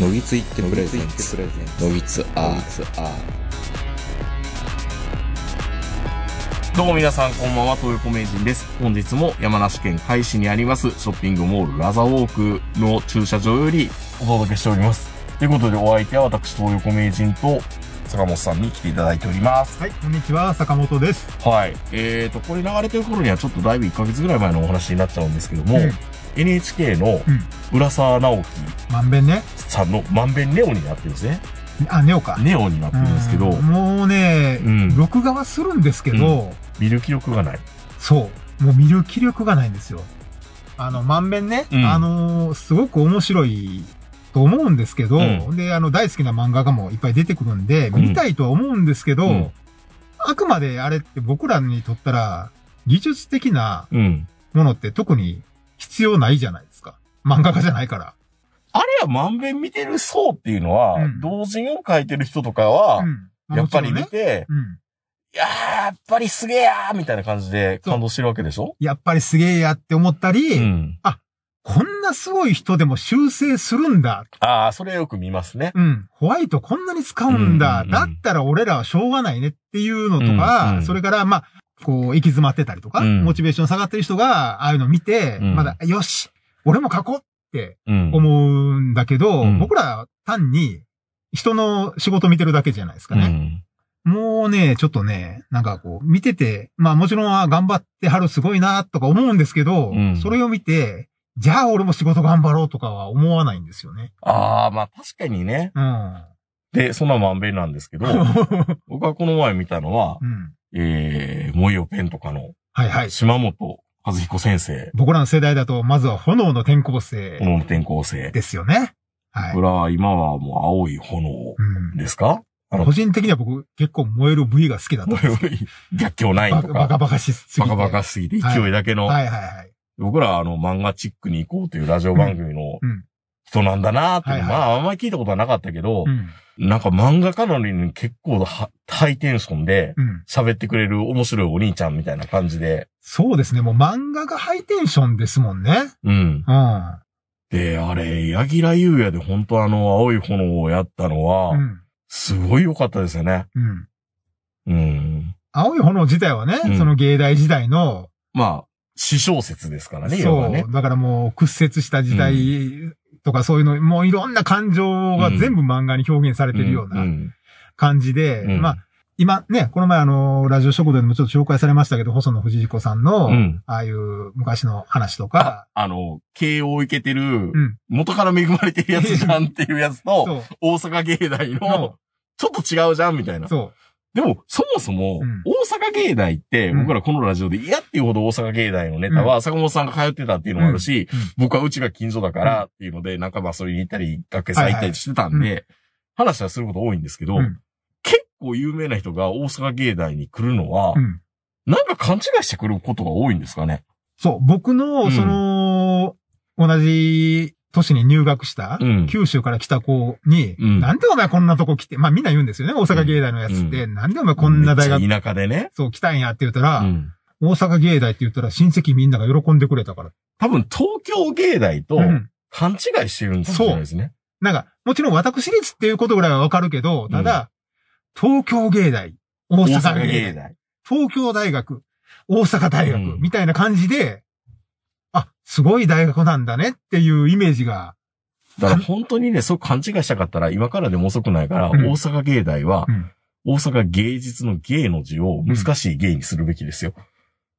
のぎついってプレゼンツのぎつアどうも皆さんこんばんは、東横名人です。本日も山梨県海市にありますショッピングモールラザウォークの駐車場よりお届けしております。ということでお相手は私、東横名人と坂本さんに来ていただいております。はい、こんにちは、坂本です。はい。えーと、これ流れてる頃にはちょっとだいぶ1ヶ月ぐらい前のお話になっちゃうんですけども、うん NHK のうん。浦沢直樹まんべんね。さんのまんべんネオになってるんですね。あ、ネオか。ネオになってるんですけどうん、もうね、うん録画はするんですけど、見る気力がない。そう。もう見る気力がないんですよ。あの、まんべんね、うんあのーすごく面白いと思うんですけど、うんで、あの、大好きな漫画家もいっぱい出てくるんで、うん見たいとは思うんですけど、うんあくまであれって僕らにとったら、技術的なうん。ものって特に必要ないじゃないですか。漫画家じゃないから。あれはまんべん見てる層っていうのは、うん同人を書いてる人とかは、うん。やっぱり見もちろんね。て、うん。いやー、やっぱりすげえやーみたいな感じで感動してるわけでしょ？やっぱりすげえやって思ったり、うん。こんなすごい人でも修正するんだ。ああ、それよく見ますね。うん。ホワイトこんなに使うんだ。うんうんうんだったら俺らはしょうがないねっていうのとか、うんうんそれから、まあ、こう、行き詰まってたりとか、うんモチベーション下がってる人が、ああいうの見て、うんまだ、よし俺も書こうってうん。思うんだけど、うん僕らは単に人の仕事見てるだけじゃないですかね。もうね、ちょっとね、なんかこう、見てて、まあもちろんは頑張ってはるすごいなとか思うんですけど、うんそれを見て、じゃあ俺も仕事頑張ろうとかは思わないんですよね。ああ、まあ確かにね。うん。で、そんなまんべんなんですけど、僕はこの前見たのは、うん。えー、モイオペンとかのはいはい。島本和彦先生、僕らの世代だと、まずは炎の転校こ生の転校生。ですよね。はいこ。れは今はもう青い炎うんですか？あの個人的には僕結構燃える部位が好きだったんですよ。逆境ないとバカバカか、バカしすぎて。バカバカしすぎて勢いだけの、はいはいはい。僕らはあの漫画チックに行こうというラジオ番組のうん。人なんだなーっていうのはいまああんまり聞いたことはなかったけどう、ん。なんか漫画家なのに結構はハイテンションでうん。喋ってくれる面白いお兄ちゃんみたいな感じで、そうですね。もう漫画がハイテンションですもんね。うん。うん。で、あれ、柳楽優弥で本当あの青い炎をやったのはう、ん。すごい良かったですよね。うん。うん。青い炎自体はね、うんその芸大時代の、まあ、詩小説ですからね、そ。う、だからもう屈折した時代とかそういうの、もういろんな感情が全部漫画に表現されてるようなうん感じで、うん。まあ、今ね、この前あの、ラジオ食堂でもちょっと紹介されましたけど、細野藤彦さんの、うん。ああいう昔の話とか、あの、慶応行けてる、ん。元から恵まれてるやつじゃんっていうやつと、大阪芸大その、ちょっと違うじゃんみたいな。そでも、そもそも、うん。大阪芸大って、うん。僕らこのラジオで嫌っていうほど大阪芸大のネタは、坂本さんが通ってたっていうのもあるし、僕はうちが近所だからっていうので、なんかまあそれに行ったり、学園祭行ったりしてたんで、話はすること多いんですけど、うん。結構有名な人が大阪芸大に来るのは。なんか勘違いしてくることが多いんですかね？そう、僕うの、ん。その、同じ年に入学した、うん。九州から来た子に、うん。なんでお前こんなとこ来て、まあみんな言うんですよね、大阪芸大のやつって、なんでお前こんな大学、めっちゃ田舎でね。そう来たんやって言ったら、うん。大阪芸大って言ったら親戚みんなが喜んでくれたから。多分東京芸大とうん。勘違いしてるんですね。なんか、もちろん私立っていうことぐらいはわかるけど、ただ、東京芸大、大大。阪芸大、大。東京大学、大阪大学、うん。みたいな感じで、あ、すごい大学なんだねっていうイメージが、だから本当にね、そう勘違いしたかったら、今からでも遅くないから、うん大阪芸大はう、ん大阪芸術の芸の字を難しい芸にするべきですよ。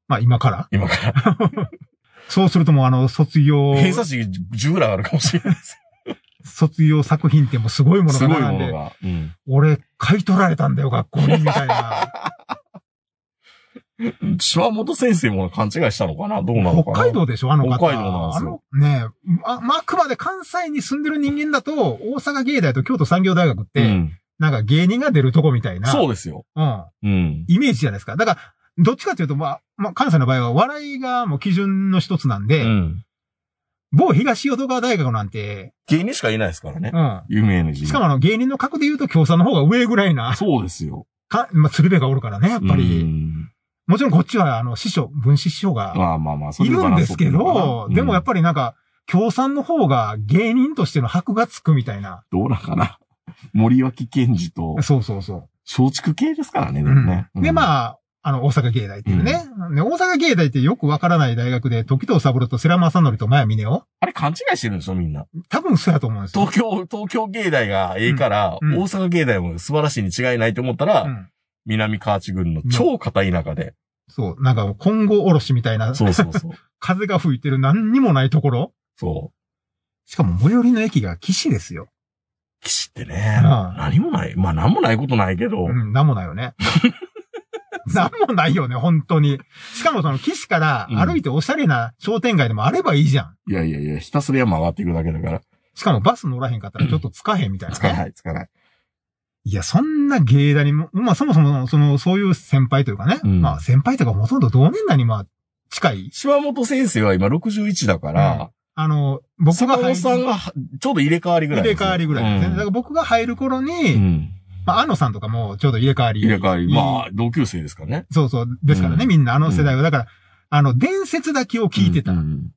まあ今から？今から。そうするともうあの、卒業、偏差値10ぐらいあるかもしれないです卒業作品ってもうすごいもよ。のすごいが並んで、ものが。うん俺、買い取られたんだよ、学校に、みたいな。島本先生も勘違いしたのかな？どうなのかな？北海道でしょ？あの方。北海道なんですよあのねあ、まあ、あくまで関西に住んでる人間だと、大阪芸大と京都産業大学って、うん。なんか芸人が出るとこみたいな。そうですよ。うん。うん。イメージじゃないですか。だから、どっちかというと、まあ、まあ、関西の場合は笑いがもう基準の一つなんで、うん。某東淀川大学なんて、芸人しかいないですからね。うん。有名な字。しかもあの芸人の格で言うと京さんの方が上ぐらいな、そうですよ。か、まあ、鶴瓶がおるからね、やっぱうり。んもちろんこっちはあの師匠、分子師匠がまあまあまあ、そいるんですけど、なでもやっぱりなんか、共産の方が芸人としての箔がつくみたいな。どうなんかな。森脇健児と、そうそうそう。松竹系ですからね、でうんもね。で、あ、まあ、あの、大阪芸大っていうね。で大阪芸大ってよくわからない大学で、時藤三郎と世良正則と前峰夫あれ勘違いしてるんでしょ、みんな。多分そうやと思うんですよ。東京、東京芸大がええから、うんうん大阪芸大も素晴らしいに違いないと思ったら、うん。南河内郡の超片田舎で。そう。なんか、今後おろしみたいな、そうそうそう。風が吹いてる何にもないところ。そう。しかも最寄りの駅が岸ですよ。岸ってね、ああ何もない。まあ何もないことないけど、うん、なんもないよね。なんもないよね、本当に。しかもその岸から歩いておしゃれな商店街でもあればいいじゃん。いやいやいや、ひたすら山上がっていくだけだから。しかもバス乗らへんかったらちょっとつかへんみたいな、ね。つかない、つかない。いや、そんな芸大にも、まあそもそも、その、そういう先輩というかね。うんまあ先輩とかほとんど同年代にまあ近い。島本先生は今61だから、あの、僕が坂本さんがちょうど入れ替わりぐらい入れ。替わりぐらいですね。だから僕が入る頃に、うん。まあ、安野さんとかもちょうど入れ替わり。入れ替わり。まあ、同級生ですからね。そうそう。ですからね、うんみんなあの世代は。だから、あの、伝説だけを聞いてた。うんうん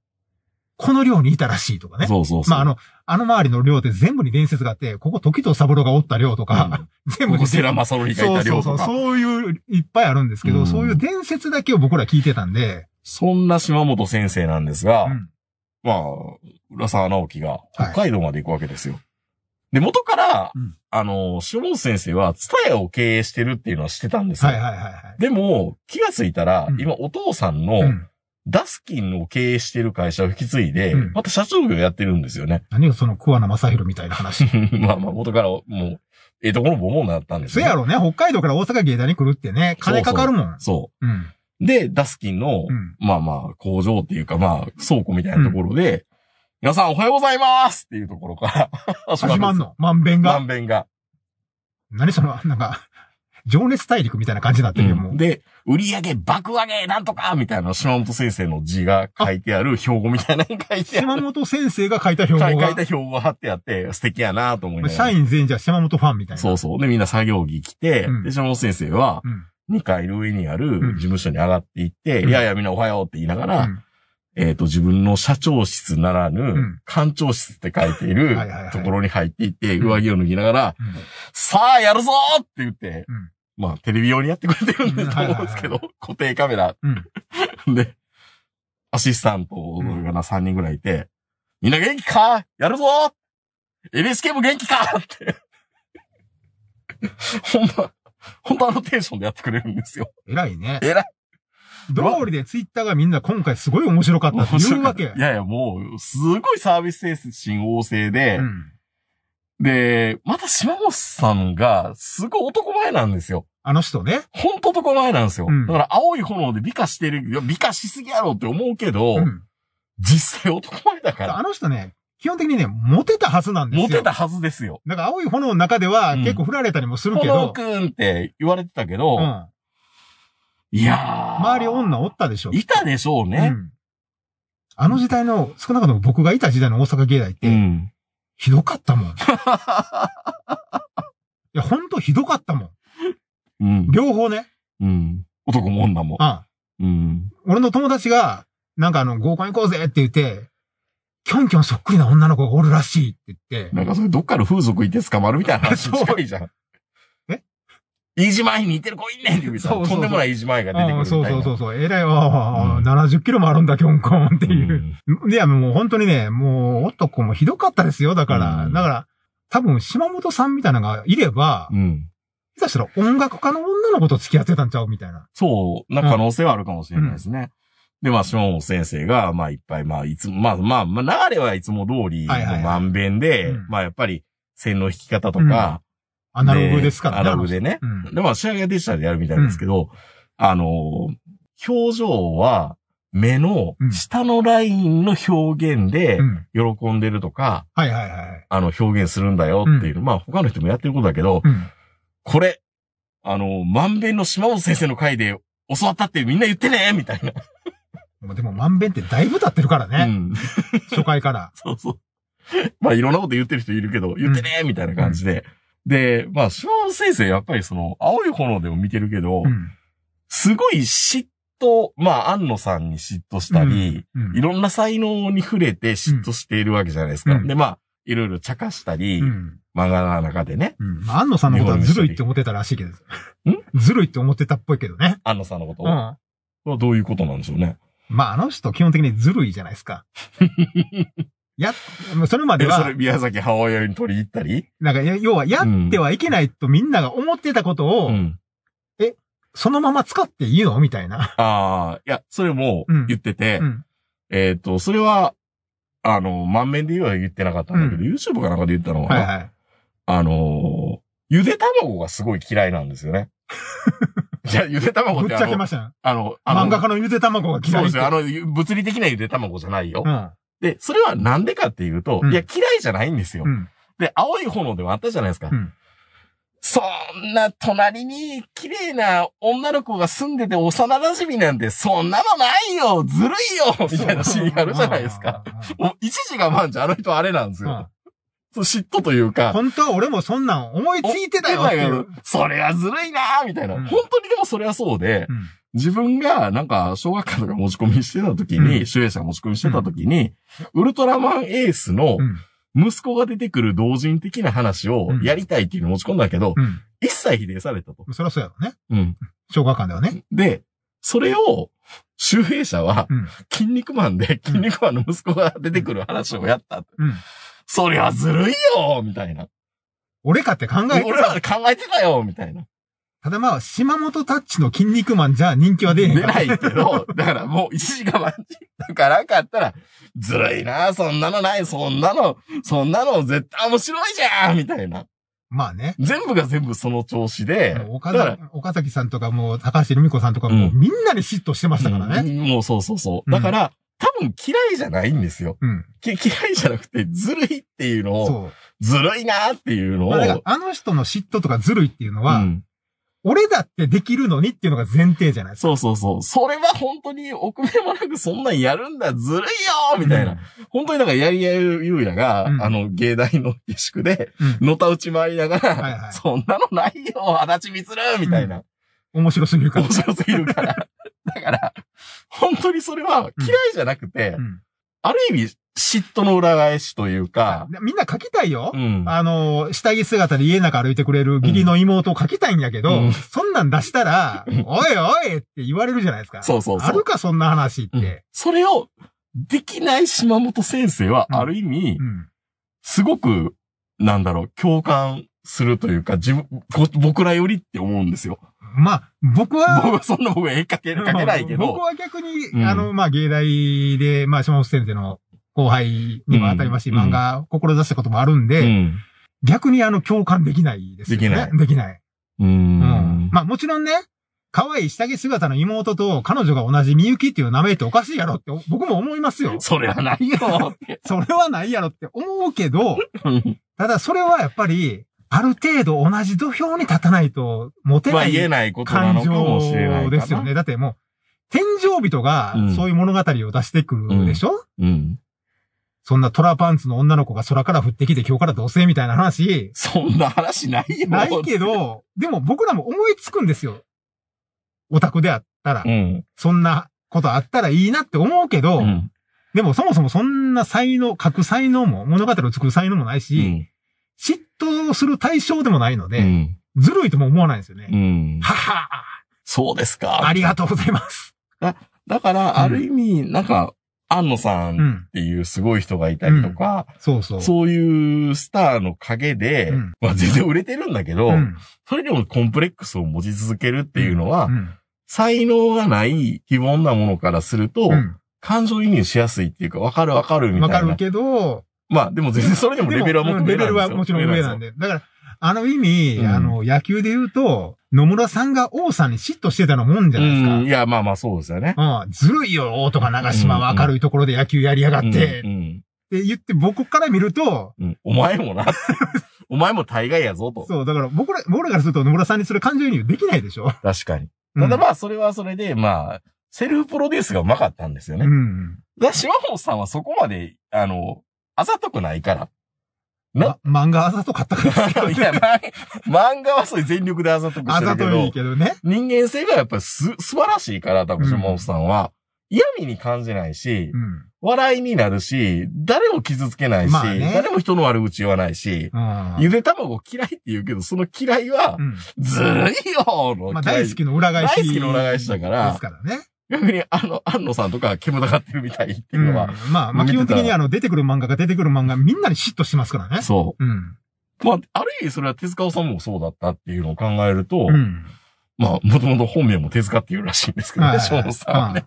この寮にいたらしいとかね。そうそうそう。まあ、あの、あの周りの寮って全部に伝説があって、ここ時藤三郎がおった寮とか、全部にここセラマサロリがいそうそうそう。そういう、いっぱいあるんですけど、うんそういう伝説だけを僕ら聞いてたんで、そんな島本先生なんですが、うんまあ、浦沢直樹が北海道まで行くわけですよ。で、元から、うんあの、島本先生は、ツタヤを経営してるっていうのは知ってたんですよ。はいはいはいはい。でも、気がついたら、うん今お父さんうのん。ダスキンを経営してる会社を引き継いで、うんまた社長業やってるんですよね。何がその桑名正宏みたいな話。まあまあ、元からもう、ええところボモになったんですよ、そやろね、北海道から大阪芸大に来るってね、金かかるもん。そうん。う。で、ダスキンの、うん。まあまあ、工場っていうかまあ、倉庫みたいなところで、皆さんおはようございますっていうところから始 始まんの？まんべんが。満遍が。何その、なんか、情熱大陸みたいな感じになってるよ、もう。で、売り上げ爆上げなんとかみたいな島本先生の字が書いてある標語みたいなのが書いてある。島本先生が書いた標語が書いた、標語が貼ってあって、素敵やなと思いながら。社員全員じゃ島本ファンみたいな。そうそう。で、みんな作業着着て、うんで、島本先生は、うん。2階の上にあるうん事務所に上がっていって、うんいやいやみんなおはようって言いながら、うんえっ、と、自分の社長室ならぬ、ん館長室って書いているところに入っていって、うん上着を脱ぎながら、うんさあ、やるぞーって言って、うんまあ、テレビ用にやってくれてるんだうんと思うんですけど、固定カメラ。うん。で、アシスタントがな3人ぐらいいて、みんな元気か？やるぞー !NHK も元気か？って。ほんま、ほんとあのテンションでやってくれるんですよ。偉いね。えらい。通りでツイッターがみんな今回すごい面白かったって言うわけ。いやいや、もう、すごいサービス精神旺盛で、うん。で、また島本さんが、すごい男前なんですよ。あの人ね。ほんと男前なんですよ。うんだから、青い炎で美化してる、美化しすぎやろって思うけど、うん。実際男前だから、あの人ね、基本的にね、モテたはずなんですよ。モテたはずですよ。だから青い炎の中ではうん結構振られたりもするけ炎ど、くんって言われてたけど、うん。いやー。周り女おったでしょ。いたでしょううね。ん。あの時代の、少なくとも僕がいた時代の大阪芸大って、うん。ひどかったもん。いや、ほんとひどかったもん。うん。両方ね。うん。男も女も。あうん。俺の友達が、なんかあの、合コン行こうぜって言って、キョンキョンそっくりな女の子がおるらしいって言って、なんかそれどっかの風俗行って捕まるみたいな話に近いじゃん。え飯島愛に似てる子いんねんって言うたらそうそうそうとんでもない飯島愛が出てくるみたいな。ああそうそうそうそう、えらいわ、うん70キロもあるんだ、キョンコンってういう。んいや、もう本当にね、もう男もひどかったですよ。だから、うんだから、多分島本さんみたいなのがいれば、うん。下手したら音楽家の女の子と付き合ってたんちゃうみたいな。そう、な可能性はあるかもしれないですね。で、まあ、島本先生が、まあ、いっぱい、まあ、いつも、まあ、まあ、まあ、流れはいつも通りまんべんでうん、まあ、やっぱり、線の引き方とか、アナログですからね。アナログでね。うん。で、まあ、仕上げはデジタルでやるみたいですけど、あの、表情は、目の下のラインの表現でう、ん。喜んでるとか、はいはいはい。あの、表現するんだよっていう、まあ、他の人もやってることだけど、うん。これ、あの、万遍の島本先生の回で教わったってみんな言ってねみたいな。もうでも、まんべんってだいぶ経ってるからね。うん。初回から。そうそう。まあ、いろんなこと言ってる人いるけど、言ってねみたいな感じで。で、まあ、島本先生、やっぱりその、青い炎でも見てるけど、うん。すごいしっ妬、まあ、安野さんに嫉妬したり、うんいろんな才能に触れて嫉妬しているわけじゃないですか。うんで、まあ、いろいろ茶化したり、うん。漫画の中でね、うん。まあ、安野さんのことはずるいって思ってたらしいけど。ずるいって思ってたっぽいけどね。安野さんのことを。うん。はどういうことなんでしょうね。まあ、あの人基本的にずるいじゃないですか。や、それまでで、それは、宮崎母親に取り入ったり？なんか、や要は、やってはいけないとみんなが思ってたことを、うん。そのまま使っていいの？みたいな。ああ、いや、それもうん言ってて、うん。えっ、と、それは、あの、満面で言うは言ってなかったんだけど、う YouTube かなんかで言ったのは、はいはい。あのーゆで卵がすごい嫌いなんですよね。いや、ゆで卵っぶってちゃけましたよ。あの、あの漫画家のゆで卵が嫌い。そうですよ。あの、物理的なゆで卵じゃないよ。うん。で、それはなんでかっていうと、うんいや、嫌いじゃないんですよ。うん。で、青い炎でもあったじゃないですか。うんそんな隣に綺麗な女の子が住んでて幼馴染なんてそんなのないよずるいよみたいなシーンあるじゃないですか。。もう一時が万じゃあの人あれなんですうんよ。そう嫉妬というか。本当は俺もそんなん思いついてたよ。それはずるいなーみたいな、うん本当にでもそれはそうで、うん自分がなんか小学館とか持ち込みしてた時に、うん主演者持ち込みしてた時に、ウルトラマンエースのうん。息子が出てくる同人的な話をやりたいっていうのを持ち込んだけど、うん。一切否定されたと。そりゃそうやろね。うん。小学館ではね。で、それを、周平者は、うん。筋肉マンで、筋肉マンの息子が出てくる話をやった。うん。そりゃずるいよみたいな。俺かって考えて俺は考えてたよみたいな。ただまあ、島本タッチの筋肉マンじゃ人気は出えへん。出ないけど、だからもう一時我慢だからかあったら、ずるいな、そんなのない、そんなの、そんなの絶対面白いじゃんみたいな。まあね。全部が全部その調子で岡崎岡崎さんとかもう高橋留美子さんとかもううんみんなに嫉妬してましたからね。うんもうそうそうそう。うんだから、多分嫌いじゃないんですよ。うん。き嫌いじゃなくて、ずるいっていうのを、そう。ずるいなっていうのを、まああの人の嫉妬とかずるいっていうのは、うん俺だってできるのにっていうのが前提じゃないですか。そうそうそう。それは本当に奥目もなくそんなんやるんだ、ずるいよみたいな。本当になんかやりやゆゆうやが、うんあの、芸大の下宿で、うん。うん。のた打ち回りながら、はいはいそんなのないよ、足立みつるみたいな。面白すぎるから面。白すぎるから。だから、本当にそれは嫌いじゃなくて、うん。ある意味、嫉妬の裏返しというか、みんな書きたいよ。うん。あの、下着姿で家の中歩いてくれる義理の妹を書きたいんやけど、うんそんなん出したら、う んおいおいって言われるじゃないですか。そうそうそうあるか、そんな話って。うんそれを、できない島本先生は、うんある意味、うん。すごく、なんだろう、共感するというか、自分、こ僕らよりって思うんですよ。まあ、僕は、僕は そんな僕は絵描け、描けないけど。僕は逆に、うんあの、まあ、芸大で、まあ、島本先生の後輩にも当たりますし、うん漫画、志したこともあるんで、うん。逆にあの、共感できないですよね。できないできない。うーん。まあ、もちろんね、可愛い下着姿の妹と彼女が同じみゆきっていう名前っておかしいやろって僕も思いますよ。それはないよ。それはないやろって思うけど、うんただそれはやっぱり、ある程度同じ土俵に立たないと持てまあない言えないことな感。情ですよね。だってもう、天井人がうんそういう物語を出してくるでしょ、うん。そんなトラパンツの女の子が空から降ってきて今日から同棲みたいな話、そんな話ないよ。ないけど、でも僕らも思いつくんですよ。オタクであったらう。ん。そんなことあったらいいなって思うけど、うん。でもそもそもそんな才能、書く才能も、物語を作る才能もないうし、ん。嫉妬する対象でもないので、うん。ずるいとも思わないんですよね。うん。ははそうですか。ありがとうございます。だから、ある意味、なんか、安野さうんん。っていうすごい人がいたりとか、そうそう。そういうスターの陰で、うんまあ全然売れてるんだけど、うん。それでもコンプレックスを持ち続けるっていうのは、うん。才能がない非凡なものからすると、うん感情移入しやすいっていうか、わかるわかるみたいな。わかるけど、まあでも全然それでもレベルはもっと上レベルなんですよはもちろん上なんでで。だから、あの意味、うんあの、野球で言うと、野村さんが王さんに嫉妬してたのもんじ。ゃないですか。うん。いや、まあまあそうですよね。うん、ずるいよ、王とか長島は明るいところで野球やりやがって、うんってうん言って僕から見ると、うん。お前もな。お前も大概やぞと。そう、だから僕ら、僕らからすると野村さんにそれ感情移入できないでしょ。確かに。うんただまあ、それはそれで、まあ、セルフプロデュースがうまかったんですよね。うん。だから島本さんはそこまで、あの、あざとくないから。なま漫画あざとかったから いや、ま漫画はそれ全力であざとくしあてるけどざとい、けどね。人間性がやっぱりす、素晴らしいから、多分、島本さんは、嫌味に感じないしう、ん。笑いになるし、誰も傷つけないし、まあね誰も人の悪口言わないし、うん。ゆで卵嫌いって言うけど、その嫌いはう、ん。ずるいよのまあ大好きの裏返し。大好きの裏返しだからですからね。逆に、あの、安野さんとか煙たがってるみたいっていうのは、うんまあ、まあ基本的にあの、出てくる漫画が出てくる漫画みんなに嫉妬してますからね。そうん。う。まあ、ある意味それは手塚治虫もそうだったっていうのを考えると、うん。まあ、もともと本名も手塚っていうらしいんですけどね、はいショーンさんはね。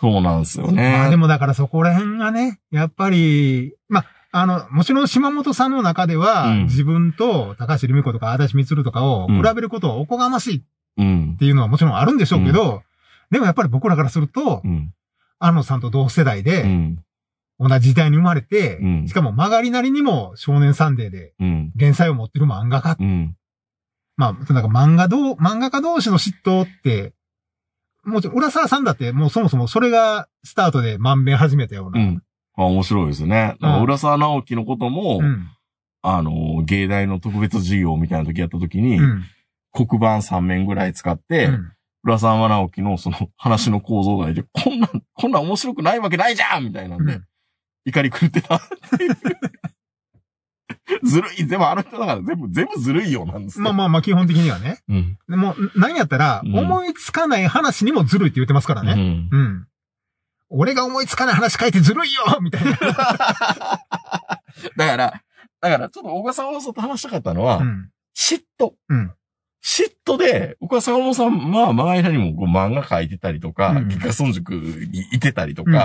そうなんですよね。まあでもだからそこら辺がね、やっぱり、まあ、あの、もちろん島本さんの中では、うん自分と高橋留美子とか足立光とかを比べることはおこがましいっうん。ていうのはもちろんあるんでしょうけど、でもやっぱり僕らからすると、うん。安野さんと同世代うで、ん。同じ時代に生まれて、うんしかも曲がりなりにも少年サンデーでうん。連載を持ってる漫画家。うん。まあ、なんか漫画どう、漫画家同士の嫉妬って、もちろん、浦沢さんだってもうそもそもそれがスタートで満遍始めたような。うん。まあ面白いですね。だから浦沢直樹のことも、うん。あの、芸大の特別授業みたいな時やった時に、うん。黒板3面ぐらい使って、うん浦沢直樹のその話の構造外で、こんなん、こんなん面白くないわけないじゃんみたいなんで、うん怒り狂ってたっていう。ずるい。でもあの人だから全部、全部ずるいよなんですよ。まあまあまあ、基本的にはね。うん。でも、なんやったら、うん思いつかない話にもずるいって言ってますからね。うんうん。俺が思いつかない話書いてずるいよみたいな。だから、だから、ちょっと小笠原さんと話したかったのは、うん。嫉妬。うん。嫉妬で、小笠原さん、まあ、まあ間にもこう漫画描いてたりとか、うんギガ村塾にいてたりとか、うん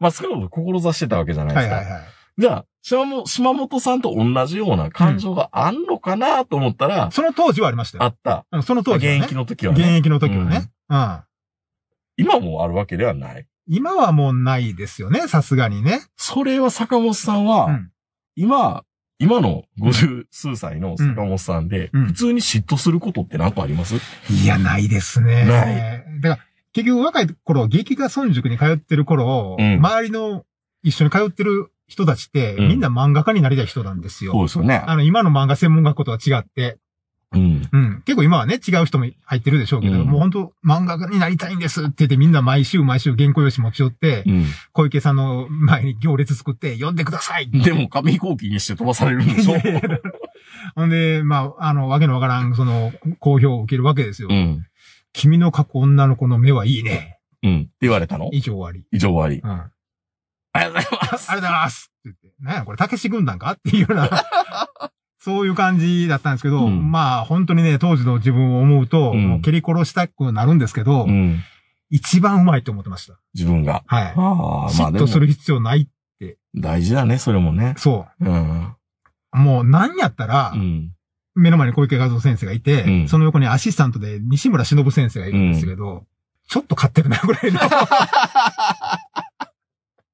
まあ、少なくとも志してたわけじゃないですか。はいはいはい。じゃあ、島本島本さんと同じような感情があんのかなと思ったら、その当時はありましたよ。あった。うんその当時はね。現役の時はね。現役の時はね。うん。今もあるわけではない。今はもうないですよね、さすがにね。それは坂本さんは、うん今、今の五十数歳の坂本さんで、うん。普通に嫉妬することって何かあります、いや、ないですね。ない。だから、結局若い頃、劇画村塾に通ってる頃、うん。周りの一緒に通ってる人たちって、うん。みんな漫画家になりたい人なんですよ。そうですよね。あの、今の漫画専門学校とは違って、うん。うん。結構今はね、違う人も入ってるでしょうけど、うんもう本当漫画家になりたいんですって言ってみんな毎週毎週原稿用紙持ち寄って、うん。小池さんの前に行列作って読んでくださいでも紙飛行機にして飛ばされるんでしょ？ほんで、まあ、あの、わけのわからん、その、好評を受けるわけですよ。うん。君の描く女の子の目はいいね。うん。って言われたの？以上終わり。以上終わり。うん。あありがとうございます。りがとうございますって言って。なんやこれ、たけし軍団か？っていうような、そういう感じだったんですけど、うんまあ、本当にね、当時の自分を思うと、うんもう蹴り殺したくなるんですけど、うん。一番うまいと思ってました。自分が。はい。ああ、まあ嫉でも妬する必要ない。大事だね、それもね。そうん。う。もう、なんやったら、うん。目の前に小池和夫先生がいて、うんその横にアシスタントで西村忍先生がいるんですけど、ちょっと買ってるな、ぐらいの。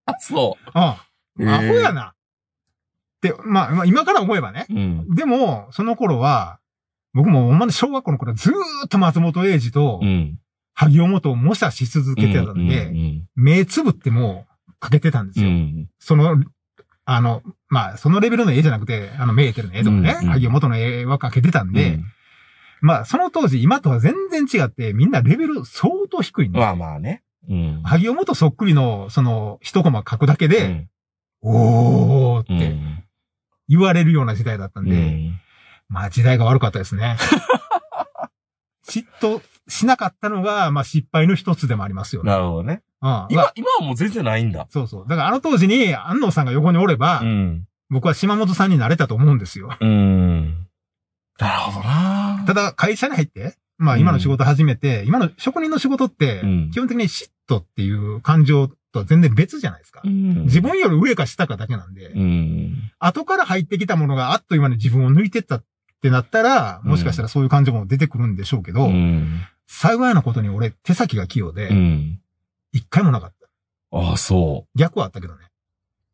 あ、そあう。アホやな。って、まあ、まあ、今から思えばね。うん。でも、その頃は、僕もほんまに小学校の頃ずーっと松本英二とう、ん。萩尾本を模写し続けてたんで、うん。目つぶってもかけてたんですよ。うん。その、あの、まあ、そのレベルの絵じゃなくて、あの、メーテルの絵とかね、うんうん萩尾本の絵はかけてたんで、うんまあ、その当時、今とは全然違って、みんなレベル相当低いんで、まあまあね。うん。萩尾本そっくりの、その、一コマ書くだけで、うんおーっうんて言われるような時代だったんうで、ん。まあ時代が悪かったですね。嫉妬しなかったのが、まあ失敗の一つでもありますよね。なるほどね。うん。ま今あ、今はもう全然ないんだ。そうそう。だからあの当時に安野さんが横におれば、うん。僕は島本さんになれたと思うんですよ。うん。なるほどなただ会社に入って、まあ今の仕事始めて、今の職人の仕事ってうん、基本的に嫉妬っていう感情とは全然別じゃないですか。うん自分より上か下かだけなんで、うん。後から入ってきたものがあっという間に自分を抜いてったってなったら、もしかしたらそういう感情も出てくるんでしょうけど、うん。幸いなことに俺手先が器用でう、ん。一回もなかった。ああ、そう。逆はあったけどね。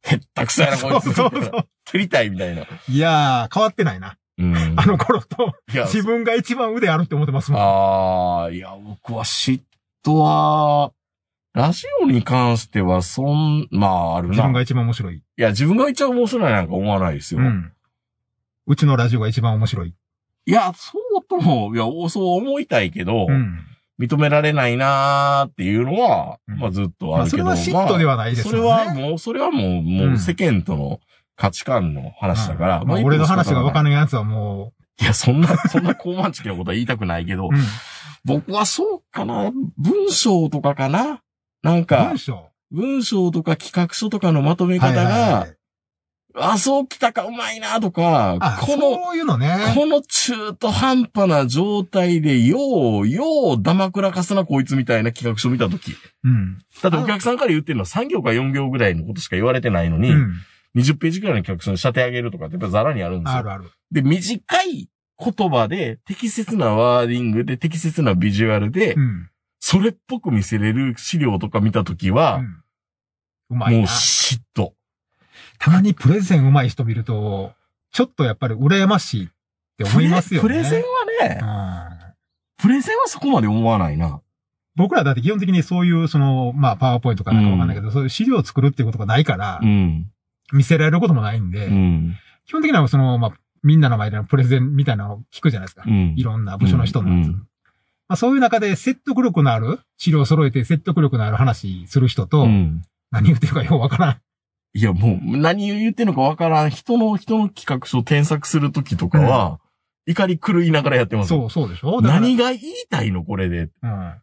へったくそやな、こいつ。そうそうそう。蹴りたいみたいな。いやー、変わってないな。うん。あの頃と、自分が一番腕あるって思ってますもん。ああ、いや、僕は嫉妬は、ラジオに関しては、そん、まあ、あるな。自分が一番面白い。いや、自分が一番面白いなんか思わないですよ。うん。うちのラジオが一番面白い。いや、そうとも、いや、そう思いたいけど、うん。認められないなーっていうのは、うんまあずっとまあ、あるけど。それは嫉妬でははないですそよね。れはもう、それはもう、もう世間との価値観の話だから。うんまあ、俺の話が分かる。んないやつはもいや、そんな、そんな高慢チキなことは言いたくないけど、う、うん。僕はそうかな？文章とかかな？なんか文、章？とか企画書とかのまとめ方が、はいはいはいあ、そう来たかうまいなとかあ、、この、そういうのね。この中途半端な状態で、よう、よう、ダマくらかすなこいつみたいな企画書見たとき。うん。だってお客さんから言ってるのは3行か4行ぐらいのことしか言われてないのに、うん。20ページぐらいの企画書に仕立て上げるとかってやっぱザラにあるんですよ。あるある。で、短い言葉で、適切なワーディングで、適切なビジュアルでう、ん。それっぽく見せれる資料とか見たときは、うんうまいもうな。嫉妬。たまにプレゼンうまい人見ると、ちょっとやっぱり羨ましいって思いますよね。プ レプレゼンはね、うんプレゼンはそこまで思わないな。僕らだって基本的にそういう、その、まあ、パワーポイントかなんかわかんないけど、そういう資料を作るっていうことがないからう、ん。見せられることもないんで、うん。基本的にはその、まあ、みんなの前でのプレゼンみたいなのを聞くじゃないですか。うん。いろんな部署の人のやつ。うんまあ、そういう中で説得力のある、資料を揃えて説得力のある話する人と、うん。何言ってるかようわからん。いや、もう、何を言ってんのかわからん。人の、人の企画書を添削するときとかは、怒り狂いながらやってますよ。そう、そうでしょ？何が言いたいのこれで？うん。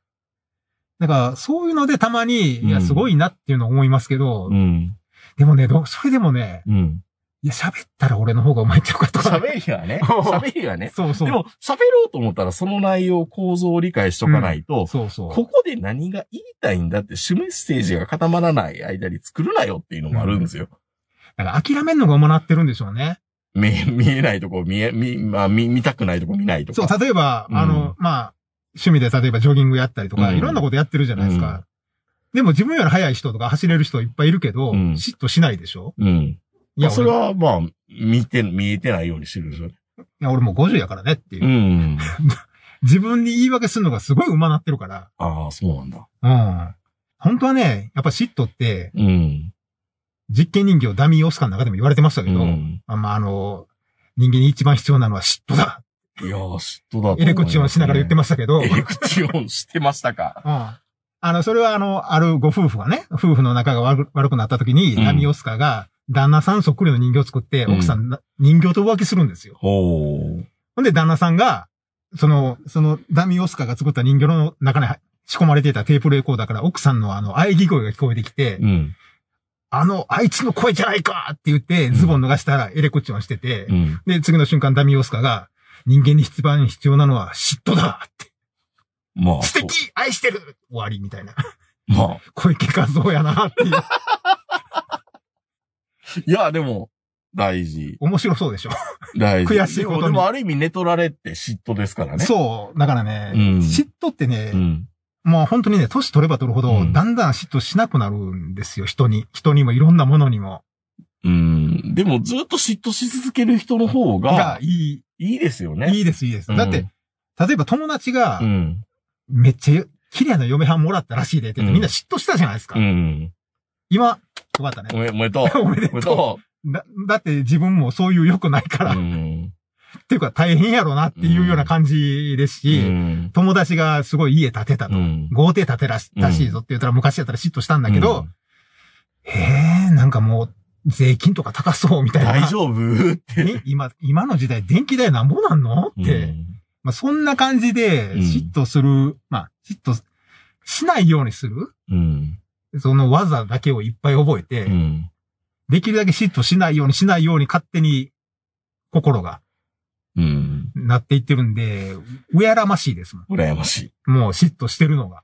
だから、そういうのでたまに、いや、うんすごいなっていうのを思いますけど、うん。でもね、どそれでもね、うん。いや、喋ったら俺の方がうまいんちゃうかとか。喋りはね。喋りはね。そうそう。でも、喋ろうと思ったらその内容、構造を理解しとかないと、そうそう。ここで何が言いたいんだって、主メッセージが固まらない間に作るなよっていうのもあるんですよ。だから諦めんのが主なってるんでしょうね。見え、見えないとこ見え、見、まあ、見、見たくないとこ見ないとか。そう、例えば、うんあの、まあ、趣味で例えばジョギングやったりとか、うんいろんなことやってるじゃないですか。でも自分より速い人とか走れる人いっぱいいるけど、うん嫉妬しないでしょ？うん。いや、それは、まあ、見て、見えてないようにしてるんですよね。や俺もう50やからねっていう。うん。自分に言い訳するのがすごい馬なってるから。ああ、そうなんだ。うん。本当はね、やっぱ嫉妬って、うん。実験人形ダミーオスカーの中でも言われてましたけど、うん。あまあ、あの、人間に一番必要なのは嫉妬だ。いやー、嫉妬だねエレクチオンしながら言ってましたけど、エレクチオンしてましたか。うん。あの、それはあの、あるご夫婦がね、夫婦の仲が悪く悪くなった時に、うんダミーオスカーが、旦那さんそっくりの人形を作って、うん奥さんな、人形と浮気するんですよ。ほんで、旦那さんが、その、その、ダミーオスカーが作った人形の中に仕込まれていたテープレコーダーから奥さんのあの、喘ぎ声が聞こえてきて、うん。あの、あいつの声じゃないかって言って、ズボン脱がしたらエレクチョンしてて、うん。で、次の瞬間ダミーオスカーが、人間に一番必要なのは嫉妬だって。まあ、素敵愛してる終わりみたいな。まあ。小池和夫やなっていう。いや、でも、大事。面白そうでしょ。大事。悔しいことにでも、ある意味、ネトラレって嫉妬ですからね。そう。だからね、うん嫉妬ってね、うん。もう本当にね、年取れば取るほど、うんだんだん嫉妬しなくなるんですよ、人に。人にもいろんなものにも。うん。でも、ずっと嫉妬し続ける人の方がが、、いい、いいですよね。いいです、いいです。だって、例えば友達がう、ん。めっちゃ綺麗な嫁はんもらったらしいでってみんな嫉妬したじゃないですか。うん。今、よかったね。おめ、おめでとう。おめでととう。だ、だって自分もそういう良くないから、う。うっん。ていうか大変やろなっていうような感じですし、うん。友達がすごい家建てたと。うん。豪邸建てらしらしいぞって言ったら昔やったら嫉妬したんだけど、へえ、なんかもう、税金とか高そうみたいな。大丈夫って。え今、今の時代電気代なんぼなんの？って、うんまあそんな感じでうん嫉妬する、まあ嫉妬しないようにするうん。その技だけをいっぱい覚えて、うん。できるだけ嫉妬しないようにしないように勝手に心がうん。なっていってるんで、うやらましいですも羨ましい。ん。もう嫉妬してるのが。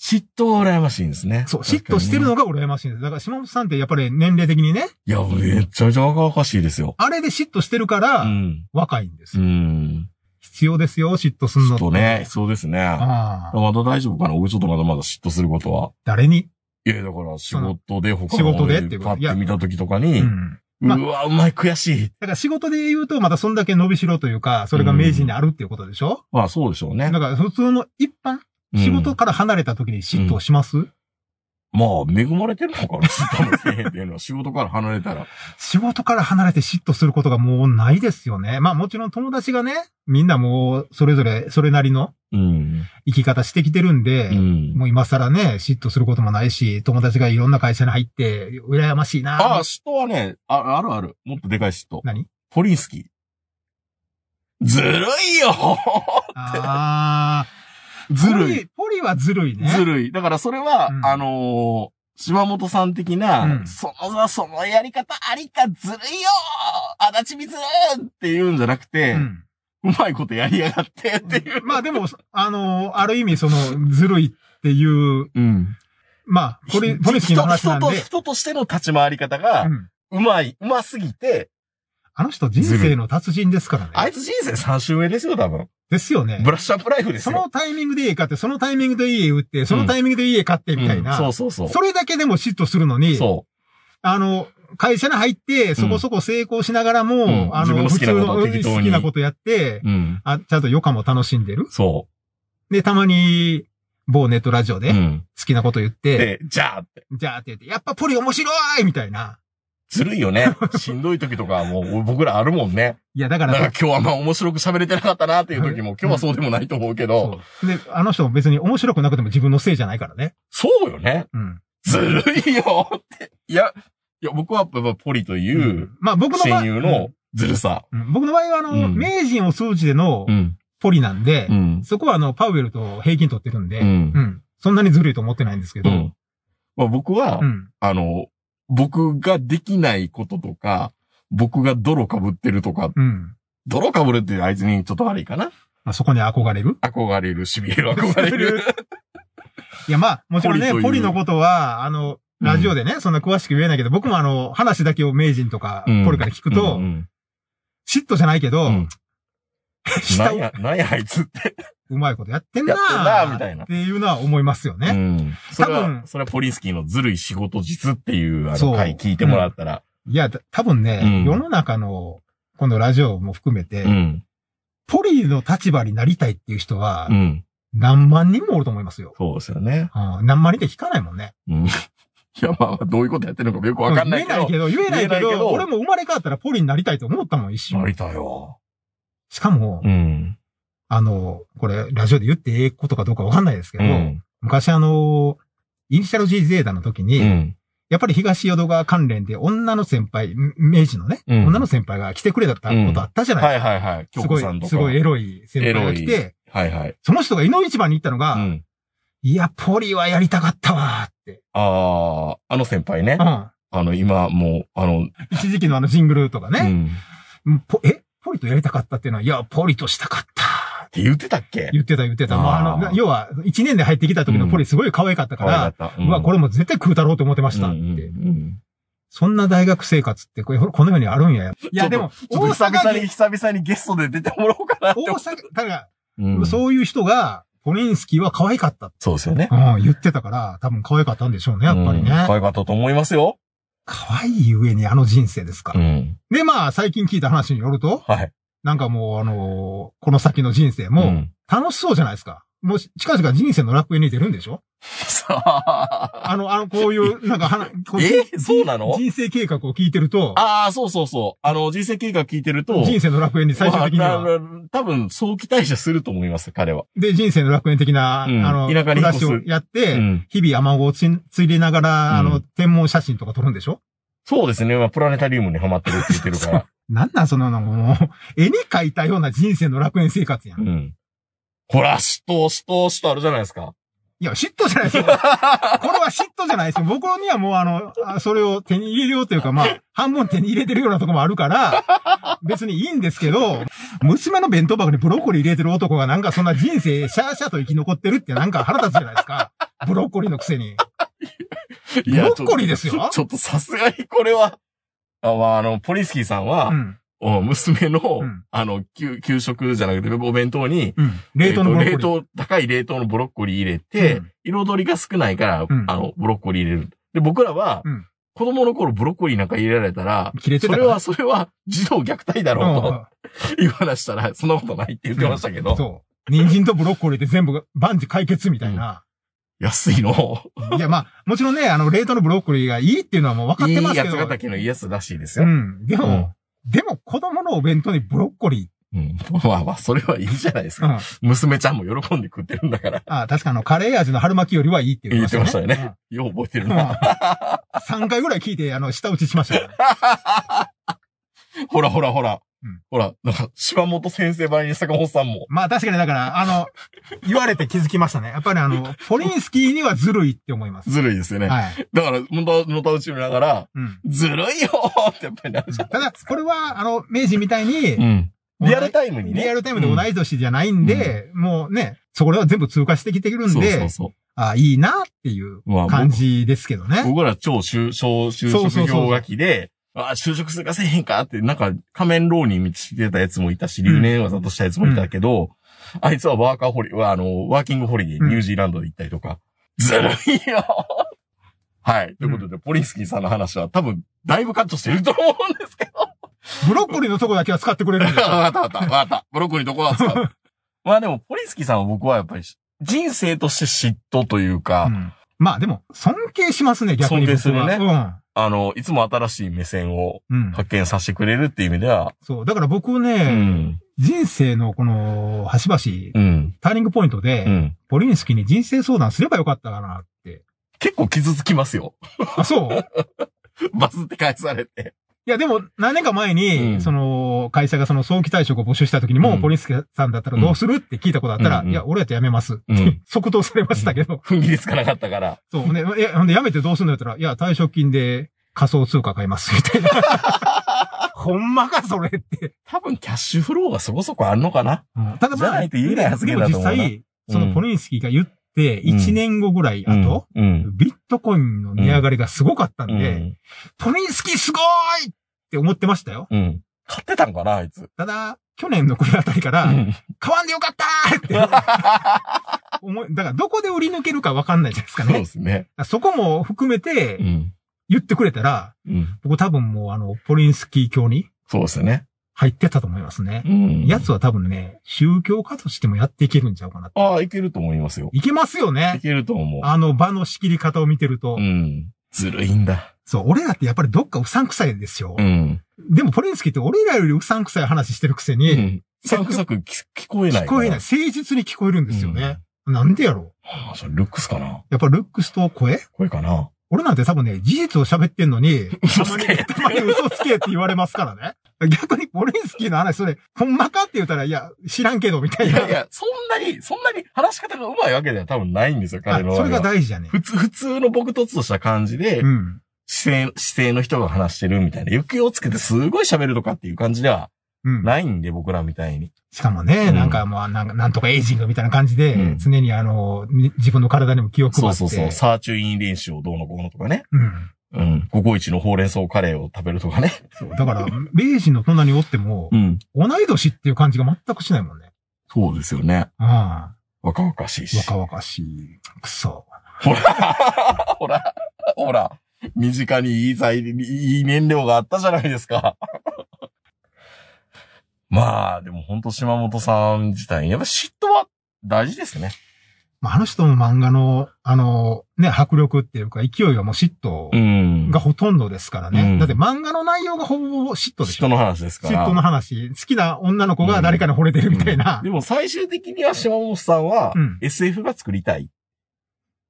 嫉妬は羨ましいんですね。そう、嫉妬してるのが。が羨ましいんです。だから島本さんってやっぱり年齢的にね、いや、めちゃめちゃ若々しいですよ。あれで嫉妬してるからうん。若いんですうよ。ん。必要ですよ、嫉妬すんの嫉妬ね。。そうですね。ああ。まだ大丈夫かな？俺ちょっとまだまだ嫉妬することは。誰に？いや、だから仕事で他仕事でっていうことパッて見た時とかに、う。うんまあわ、うまい、悔しい。だから仕事で言うと、またそんだけ伸びしろというか、それが明治にあるっていうことでしょ、まあそうでしょうねだ。から普通の一般、仕事かから離れた時に嫉妬します、まあ、恵まれてるのかな嫉妬もせえへんっていうのは仕事から離れたら。仕事から離れて嫉妬することがもうないですよね。まあもちろん友達がね、みんなもうそれぞれそれなりのうん。生き方してきてるんで、うん。もう今更ね、嫉妬することもないし、友達がいろんな会社に入って、羨ましいなああ、嫉妬はね、あ、あるある。もっとでかい嫉妬。何？ポリンスキー。ずるいよああ。ずるい。ポリ。はずるいね。ずるい。だからそれは、うんあのー島本さん的な、うんそのさ、そのやり方ありかずるいよ足立みつって言うんじゃなくて、うん。うまいことやりやがってっていう。まあでも、あの、ある意味その、ずるいっていう、うん。まあ、ポリ、ポリスキーの話なんで人と、、人としての立ち回り方がう、んうまい、うますぎて、あの人人生の達人ですからね。あいつ人生3周目ですよ、多分。ですよねブ。ラッシュアップライフですそよ。のタイミングで家買って、そのタイミングで家売って、そのタイミングで家買ってみたいな。うんそうそうそう。それだけでも嫉妬するのに、そあの、会社に入って、そこそこ成功しながらも、んあの、自分の好きなことを普通の適当に好きなことやって、う。うん。あ、ちゃんと余暇も楽しんでる。そで、たまに、某ネットラジオう。で好うん。きなこと言って、で、じゃあって。じゃあって言って、やっぱポリ面白いみたいな。ずるいよね。しんどい時とかはもう僕らあるもんね。いや、だからら、今日はまあ面白く喋れてなかったなっていう時も、今日はそうでもないと思うけど、で、あの人別に面白くなくても自分のせいじゃないからね。そうよね。うん。ずるいよって。いや、いや、僕はやっぱポリというまあ僕の親友のずるさ。うん僕の場合はあの、うん名人を数値でのん。ポリなんで、うん。そこはあの、パウエルと平均取ってるんで、うんうんそんなにずるいと思ってないんですけど、うん。まあ僕は、うんあの、僕ができないこととか、僕が泥被ってるとか、うん。泥被るってあいつにちょっと悪いかな。まあ、そこに憧れる？憧れる、痺れる、憧れる。いや、まあ、もちろんね、ポリのことは、あの、ラジオでね、そんな詳しく言えないけど、僕もあの、話だけを名人とか、うん。ポリから聞くと、うんうん。嫉妬じゃないけど、うん。下をなんや、なんやあいつって。うまいことやってんなやってんなみたいなっていうのは思いますよね。うん。それは多分、それはポリンスキーのずるい仕事実っていう、あの、回聞いてもらったら。いや、た多分ね、うん世の中の、このラジオも含めて、うん。ポリの立場になりたいっていう人はう、ん。何万人もおると思いますよ。そうですよね。うん何万人って聞かないもんね。うん。いや、まあまあ、どういうことやってるのかもよくわかんないけど。言えないけど、言えないけど、言えないけど俺も生まれ変わったらポリになりたいと思ったもん、一瞬。なりたよ。しかも、うん。あの、これ、ラジオで言ってええことかどうかわかんないですけど、うん。昔あの、イニシャル G ゼータの時に、うん。やっぱり東淀川関連で女の先輩、ん明治のね、うん女の先輩が来てくれたことあったじゃないはいですか。はいはい。京すごい。すごいエロい先輩が来て、はいはい。その人が井の一番に行ったのが、うん。いや、ポリはやりたかったわって。ああ、あの先輩ねう。ん。あの、今、もう、あの、一時期のあのジングルとかうね、うんポえ？ポリとやりたかったっていうのは、いや、ポリとしたかった。て言ってたっけ？言ってた言ってた。もうあの、要は、一年で入ってきた時のポリすごい可愛かったから。うわ、これも絶対食うたろうと思ってましたって。うんうんうんそんな大学生活ってこれ、この世にあるんや。いや、でも、ちょっと久々に、久々にゲストで出てもらおうかなって大。阪、だから、うんそういう人が、ポリンスキーは可愛かった。そうですよね。うん、言ってたから、多分可愛かったんでしょうね、やっぱりうんね。可愛かったと思いますよ。可愛い上にあの人生ですから。ん。で、まあ、最近聞いた話によると、はい。なんかもう、あのーこの先の人生も、うん楽しそうじゃないですか。もう、近々人生の楽園に出るんでしょ？さあ。あの、あの、こういう、なんか、はな、こえ？人そうなの？人生計画を聞いてると、ああ、そうそうそう。あの、人生計画聞いてると、人生の楽園に最終的には、多分、早期退社すると思います、彼は。で、人生の楽園的な、うんあの、田舎に暮らしをやって、うん日々雨子をついついでながら、あの、うん天文写真とか撮るんでしょ？そうですね。まあ、プラネタリウムにハマってるって言ってるから。なんなんその、なんかもう、絵に描いたような人生の楽園生活やん。いうん。ほら、嫉妬、嫉妬、嫉妬あるじゃないですか。や、嫉妬じゃないですよ。これは嫉妬じゃないですよ。僕にはもうあの、あそれを手に入れようというか、まあ、半分手に入れてるようなとこもあるから、別にいいんですけど、娘の弁当箱にブロッコリー入れてる男がなんかそんな人生シャーシャーと生き残ってるってなんか腹立つじゃないですか。ブロッコリーのくせに。ブロッコリーですよちょっとさすがにこれは、あ、まあ、あの、ポリンスキーさんは、娘の、うんあの、給、給食じゃなくて、お弁当に、うん。冷凍の冷凍、高い冷凍のブロッコリー入れて、うん彩りが少ないから、うんあの、ブロッコリー入れる。で、僕らは、うん子供の頃ブロッコリーなんか入れられたら、切れてたそれは、それは、児童虐待だろうと言わなしたら、そんなことないって言ってましたけど。そう。人参とブロッコリーで全部万事解決みたいな。安いの。いや、まあ、もちろんね、あの、冷凍のブロッコリーがいいっていうのはもう分かっいいてますけど。八ヶ岳のいいやつらしいですよ。うん。でも、でも子供のお弁当にブロッコリうん。まあまあ、それはいいじゃないですー。うか。ん。娘ちゃんも喜んで食ってるんだから。あ確かあの、カレー味の春巻きよりはいいって言言っててっましよね。ましたたよね。よう覚えてるうん。うんな。3回ぐらい聞いて、あの、舌打ちしましたから。ほらほらほらうん。ほら、なんか、島本先生ばりに坂本さんも。まあ確かにだから、あの、言われて気づきましたね。やっぱりあの、ポリンスキーにはずるいって思います。ずるいですよね。はい。だから、のた、のたうち見ながら、うん。ずるいよーってやっぱりなるじゃん。ただ、これは、あの、明治みたいに、うん。リアルタイムにね。リアルタイムで同い年じゃないんで、もうね、そこらは全部通過してきてるんそうで、そうそう。あいいなっていうまあ感じですけどね。僕ら超就、小就職そうそうそう氷河期で、あ、就職するかせえへんかって、なんか仮面浪人してたやつもいたし、留年技としたやつもいたけど、あいつはワーカーホリ、あの、ワーキングホリデー、うんニュージーランドで行ったりとか、ずるいよはい。ということで、ポリンスキーさんの話は多分、だいぶカットしてると思うんですけど。ブロッコリーのとこだけは使ってくれるん。わかったわかった。わかった。ブロッコリーどこだ使う。まあでも、ポリンスキーさんは僕はやっぱり、人生として嫉妬というか、うんまあでも、尊敬しますね、逆に。尊敬するねうん。あの、いつも新しい目線をうん。発見させてくれるっていう意味では、そう。だから僕うね、ん。人生のこの、端々、うん。ターニングポイントで、うん。ポリンスキーに人生相談すればよかったかなって。結構傷つきますよ。あ、そう？い バズって返されて。や、でも、何年か前に、うんその、会社がその早期退職を募集した時にも、うんポリンスキーさんだったらどうするって聞いたことあったら、いや、俺やって辞めます。うん即答されましたけど。踏ん切りつかなかったから。そう。ね、いや、ほんで辞めてどうするのやったら、いや、退職金で仮想通貨買います、みたいな。ほんまか、それって。多分キャッシュフローがそこそこあんのかなうんただじゃないと言えない発言だと思うなでも実際、そのポリンスキーが言って、1年後ぐらい後。ビットコインの値上がりがすごかったんで、うん。ポリンスキーすごーいって思ってましたよ。うん。買ってたんかなあいつ。ただ、去年の暮れあたりから、うん買わんでよかったーって 思い、だからどこで売り抜けるかわかんないじゃないですかそうねで。すね。そこも含めてうん。言ってくれたら、うん。僕多分もうあの、ポリンスキー教にそうですね。入ってたと思いますね。うん。やつは多分ね、宗教家としてもやっていけるんちゃうかな。ああ、いけると思いますよ。いけますよいね。けると思う。あの場の仕切り方を見てると。うん。ずるいんだ。そう、俺らってやっぱりどっかうさんくさいですよ。うん。でもポリンスキーって俺らよりうさんくさい話してるくせに、うん。サクサク聞聞こえない。聞こえない。。誠実に聞こえるんですよね。なんでやろう？はあ、それルックスかな？やっぱルックスと声？これかな？俺なんて多分ね、事実を喋ってんのに、嘘つけたまに嘘つけって言われますからね。逆にポリンスキーの話、それ、ほんまかって言ったら、いや、知らんけど、みたいな。いやいや、そんなに、そんなに話し方が上手いわけでは多分ないんですよ、あ彼の。それが大事じゃね。普通、普通の僕とつとした感じで、うん。姿勢、姿勢の人が話してるみたいな、行方をつけてすごい喋るとかっていう感じではうん。ないんで、僕らみたいに。しかもね、うんなんかもう、なんか、なんとかエイジングみたいな感じで、うん常にあの、に自分の体にも気を配って。そうそうそう、サーチュイン練習をどうのこうのとかね。うん。うん。ココイチのほうれん草カレーを食べるとかね。そう。だから、明治の隣におっても、うん。同い年っていう感じが全くしないもんね。そうですよね。あ若々しいあ。し。若々しい。くそ。ほら、ほら、ほら、身近にいい材、いい燃料があったじゃないですか。まあ、でも本当島本さん自体、やっぱ嫉妬は大事ですね。まあ、あの人の漫画の、あの、ね、迫力っていうか、勢いはもう嫉妬んがほとんどですからね。うんだって漫画の内容がほぼほぼ嫉妬でしょ。人の話ですから。嫉妬の話。好きな女の子が誰かに惚れてるみたいな。でも最終的には島本さんはうん SF が作りたい。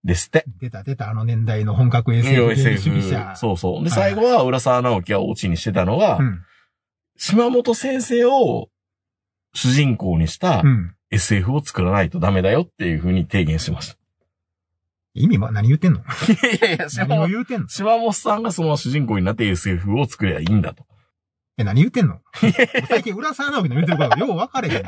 ですって。出た出た、あの年代の本格 SF 主義者。そうそう。で、はい最後は浦沢直樹はオチにしてたのが、うん。島本先生を主人公にしたうん SF を作らないとダメだよっていうふうに提言しまし意味は何言ってんの？た。いやいや、島何を本言うてんの？島本さんがその主人公になって SF を作りゃいいんだと。え、何言ってんの？最近、浦沢直樹の言ってること、よう分かれへん。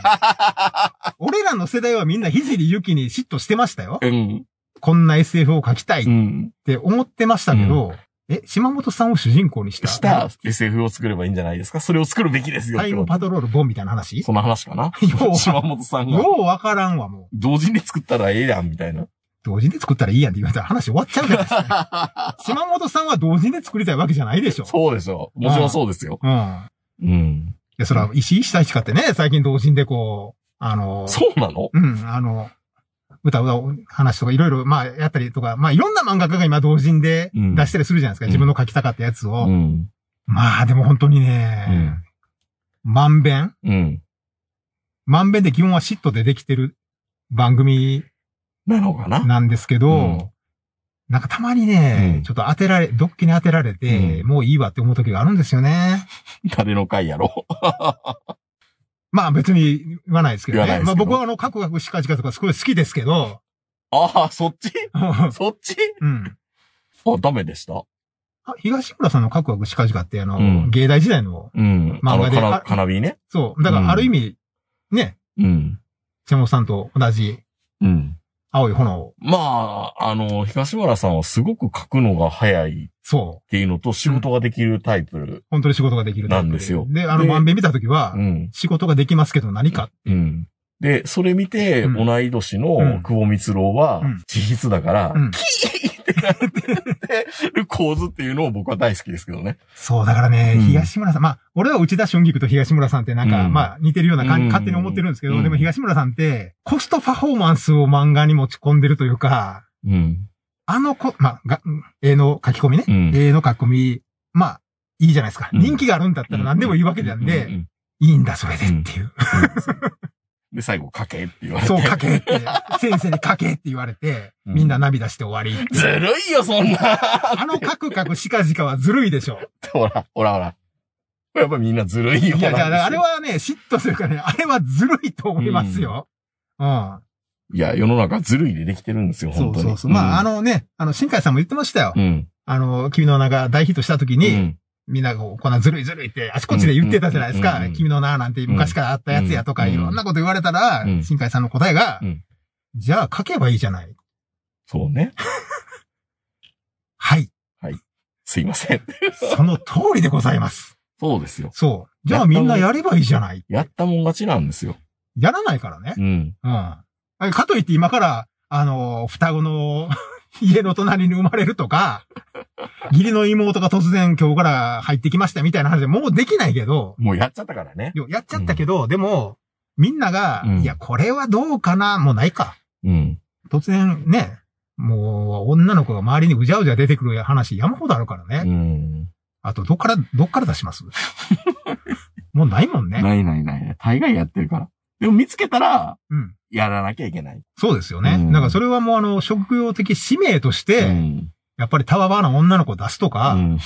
俺らの世代はみんなひじりゆきに嫉妬してましたよ。うん。こんな SF を書きたいっうん。て思ってましたけど、え、島本さんを主人公にした？した SF を作ればいいんじゃないですか？それを作るべきですよ。タイムパトロールボンみたいな話？その話かな？島本さんがよう分からんわ、もう。同時に作ったらええやんみたいな。同時で作ったらいいやんって言われたら話終わっちゃうじゃないですか。島本さんは同時で作りたいわけじゃないでしょ。そうですよ。もちろんそうですよ。うん。うん。で、それは石井久一かってね、最近同人でこう、あの、そうなの？うん、あの、歌う話とかいろいろ、まあ、やったりとか、まあ、いろんな漫画家が今同人でうん出したりするじゃないですか。うん自分の書きたかったやつを。うん。まあ、でも本当にね、まんべんうん。まんべんで基本は嫉妬でできてる番組なのかな？なんですけど、うんなんかたまにね、うんちょっと当てられ、ドッキに当てられて、うんもういいわって思う時があるんですよね。誰の回やろまあ別に言わないですけどね。言わないですけどまあ僕はあの、カクカクシカチカとかすごい好きですけど、ああ、そっち？そっち？うん。あ、ダメでしたあ東村さんのカクカクシカチカってあの、うん芸大時代の、うん。あの、漫画でかな、あかなびね。そう、だからある意味、ね、うん。瀬本さんと同じうん。青い炎。まあ、あの、東村さんはすごく書くのが早いっそう。ていうのと仕事ができるタイプ。本当に仕事ができるタイプなんですよで、あの、でまんべん見た時はう、ん。仕事ができますけど何か。うん。で、それ見て、うん同い年うんの久保光郎はうん、自筆だから、うんキーって。なってる構図っていうのを僕は大好きですけどね。そう、だからね、うん。東村さん、まあ、俺は内田春菊と東村さんってなんか、うん。まあ、似てるような感じ、うん。勝手に思ってるんですけど、うん。でも東村さんって、コストパフォーマンスを漫画に持ち込んでるというか、うん。あのこ、まあ、が、絵の書き込みね。うん。絵の書き込み、まあ、いいじゃないですか。うん。人気があるんだったら何でもいいわけなんで、いいんだ、それでっていう。で、最後、書けって言われて。そう、書けって、先生に書けって言われて、うんみんな涙して終わり。ずるいよ、そんな。あのカクカクしかじかはずるいでしょ。ほら、ほらほら。やっぱみんなずるいよ。いや、だからあれはね、嫉妬するからね、あれはずるいと思いますよ。うん。いや、世の中ずるいでできてるんですよ、本当に。そうそうそう。まあ、あのね、あの、新海さんも言ってましたよ。うん。あの、君の名が大ヒットした時に、うんみんなこう、こんなずるいずるいってあちこちで言ってたじゃないですか。君の名なんて昔からあったやつやとか、うんいろんなこと言われたら、うん新海さんの答えが、うんじゃあ書けばいいじゃない。そうね。はい。すいません。その通りでございます。そうですよ。そう。じゃあみんなやればいいじゃない。やったもん勝ちなんですよ。やらないからね。うん。うん。あかといって今から、あの、双子の家の隣に生まれるとか、義理の妹が突然今日から入ってきましたみたいな話でもうできないけど、もうやっちゃったからね。よやっちゃったけど、でも、みんなが、うんいや、これはどうかな？もうないか。うん。突然ね、もう、女の子が周りにうじゃうじゃ出てくる話山ほどあるからうね。ん。あと、どっから、どっから出します？もうないもんね。ないないない。大概やってるから。でも見つけたら、うん。やらなきゃいけない。そうですよね。うんだからそれはもうあの、職業的使命として、うん。やっぱりタワバーな女の子を出すとか、うん。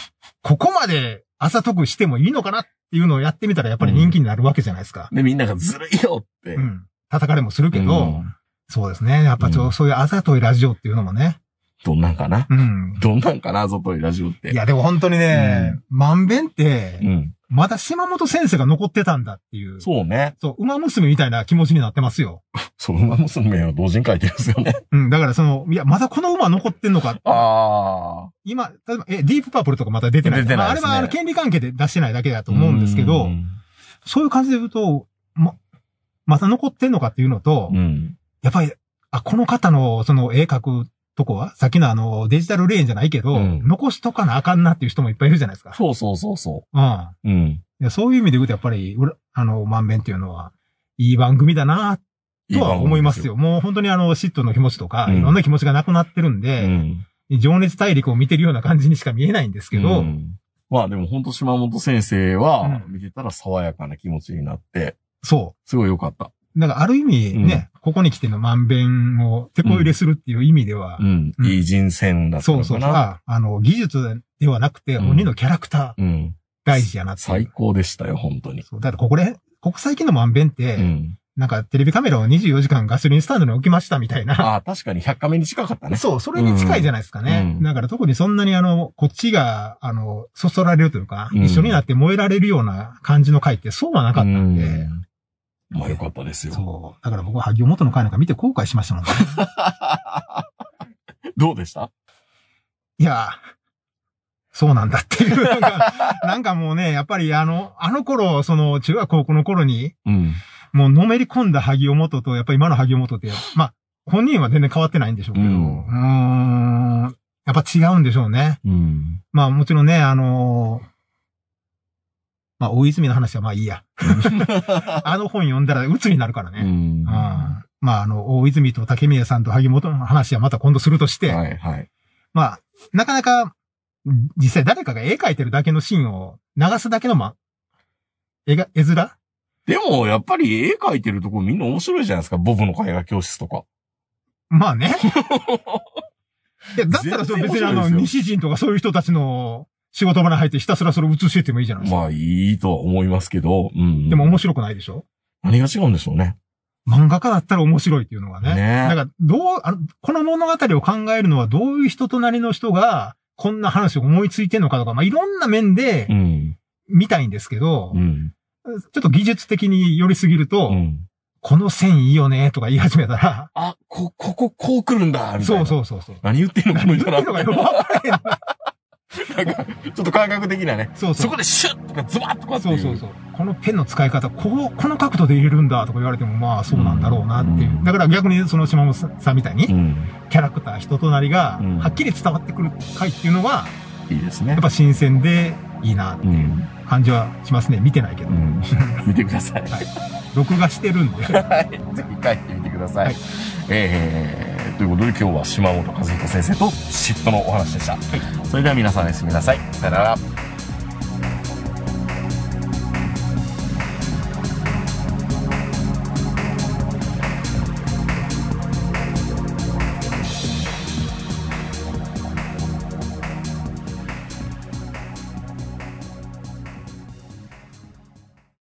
ここまで朝得してもいいのかなっていうのをやってみたらやっぱり人気になるわけじゃないですか。で、みんながずるいよって。うん。叩かれもするけど、うんそうですね。やっぱちょ、うんそういうあざといラジオっていうのもね。どんなんかな？うん。どんなんかな？ぞといラジオって。いや、でも本当にね、まんべんって、うん。まだ島本先生が残ってたんだっていう。そう。そうね。馬娘みたいな気持ちになってますよ。そう、馬娘は同人書いてるんですよね。うん。だからその、いや、まだこの馬残ってんのか。ああ。今、例えば、え、ディープパープルとかまだ出てない。出てないねまああれはあの権利関係で出してないだけだと思うんですけど、そういう感じで言うと、ま、まだ残ってんのかっていうのと、うん。やっぱり、あ、この方のその絵描くとこは、さっきのあの、デジタルレーンじゃないけど、うん残しとかなあかんなっていう人もいっぱいいるじゃないですか。そうそうそうそうん。う。うん。いやそういう意味で言うと、やっぱり、あの、まんべんっていうのは、いい番組だな、とは思いますよ。もう本当にあの、嫉妬の気持ちとか、うんいろんな気持ちがなくなってるんいいで、番組ですよ。情熱大陸を見てるような感じにしか見えないんですけうん。ど、うんまあでも本当島本先生は、うん見てたら爽やかな気持ちになって、そすごい良かった。う。だからある意味ね、ここに来てのまんべんを手こ入れするっていう意味では、うん。うんいい人選だったそうそうそう。ああの、技術ではなくて、うん本人のキャラクターうん。大事やなって。最高でしたよ、本当に。そう。だからここで、ここ最近のまんべんって、うん。なんかテレビカメラを24時間ガソリンスタンドに置きましたみたいな。ああ、確かに100カメに近かったね。そう、それに近いじゃないですかね。うんだから特にそんなにあの、こっちが、あの、そそられるというか、うん一緒になって燃えられるような感じの回ってそうはなかったんで、うんまあよかったですよ。そう。だから僕は萩尾元の回なんか見て後悔しましたもんね。どうでした？いや、そうなんだっていう。なんか、なんかもうね、やっぱりあの、あの頃、その、中学高校の頃に、うん。もうのめり込んだ萩尾元と、やっぱり今の萩尾元って、まあ、本人は全然変わってないんでしょうけど、ううんーん、やっぱ違うんでしょうね。うん。まあもちろんね、あのまあ、大泉の話はまあいいや。あの本読んだら鬱になるからね。うん。まあ、あの、大泉と竹宮さんと萩本の話はまた今度するとして、い、はい。まあ、なかなか、実際誰かが絵描いてるだけのシーンを流すだけのま、絵が、絵面？でも、やっぱり絵描いてるとこみんな面白いじゃないですか。ボブの絵画教室とか。まあね。いや、だったら別にあの、西人とかそういう人たちの仕事場に入ってひたすらそれを映してってもいいじゃないですか。まあ、いいとは思いますけど。うん。でも面白くないでしょ？何が違うんでしょうね。漫画家だったら面白いっていうのがね。ねだから、どう、あの、この物語を考えるのはどういう人となりの人が、こんな話を思いついてんのかとか、まあ、いろんな面でうん。見たいんですけど、うん。ちょっと技術的に寄りすぎると、うん。この線いいよねとか言い始めたら、あ、こ、ここ、こう来るんだみたいそうな。そうそうそう。何言ってんのこの人ら。な なんか、ちょっと感覚的なね。そうそうそこ。でシュッとかズバッとかっていそうそうそう。このペンの使い方、こう、この角度で入れるんだとか言われても、まあそうなんだろうなっていうう。んだから逆にその島本さんみたいに、うん。キャラクター、人となりがうん、はっきり伝わってくる回っていうのは、いいですね。やっぱ新鮮でいいなってう。いうん感じはしますね。見てないけどう。ん。見てください。録画してるんで。はい。ぜひ帰ってみてください。はいえー、ということで今日は島本和彦先生と嫉妬のお話でした。それでは皆さんおやすみなさい。さよなら。